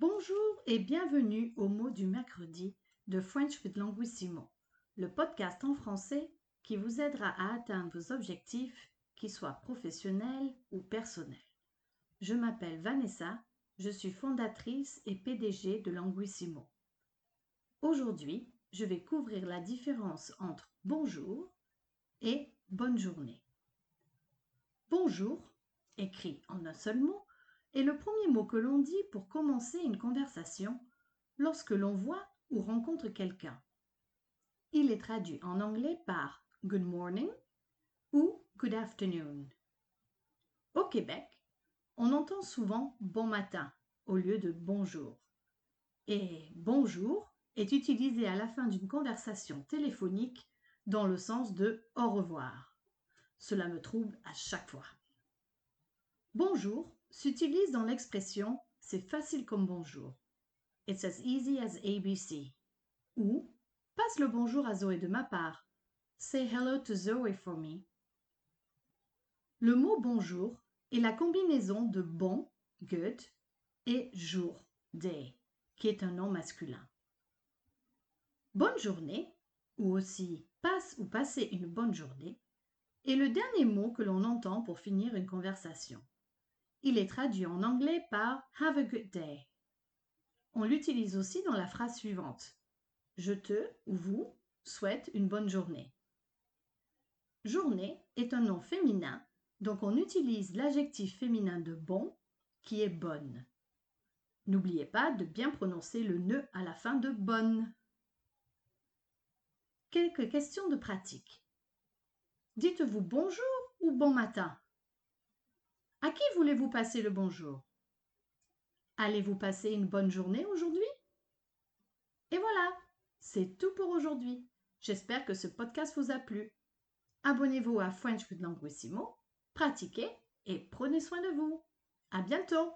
Bonjour et bienvenue au mot du mercredi de French with Languissimo, le podcast en français qui vous aidera à atteindre vos objectifs, qu'ils soient professionnels ou personnels. Je m'appelle Vanessa, je suis fondatrice et PDG de Languissimo. Aujourd'hui, je vais couvrir la différence entre bonjour et bonne journée. Bonjour, écrit en un seul mot, le premier mot que l'on dit pour commencer une conversation lorsque l'on voit ou rencontre quelqu'un. Il est traduit en anglais par good morning ou good afternoon. Au Québec, on entend souvent bon matin au lieu de bonjour. Et bonjour est utilisé à la fin d'une conversation téléphonique dans le sens de au revoir. Cela me trouble à chaque fois. Bonjour s'utilise dans l'expression c'est facile comme bonjour. It's as easy as ABC. Ou passe le bonjour à Zoé de ma part. Say hello to Zoe for me. Le mot bonjour est la combinaison de bon, good, et jour, day, qui est un nom masculin. Bonne journée, ou aussi passe ou passer une bonne journée, est le dernier mot que l'on entend pour finir une conversation. Il est traduit en anglais par Have a good day. On l'utilise aussi dans la phrase suivante. Je te ou vous souhaite une bonne journée. Journée est un nom féminin, donc on utilise l'adjectif féminin de bon qui est bonne. N'oubliez pas de bien prononcer le ne à la fin de bonne. Quelques questions de pratique. Dites-vous bonjour ou bon matin à qui voulez-vous passer le bonjour? Allez-vous passer une bonne journée aujourd'hui? Et voilà, c'est tout pour aujourd'hui. J'espère que ce podcast vous a plu. Abonnez-vous à French with Languissimo, pratiquez et prenez soin de vous. À bientôt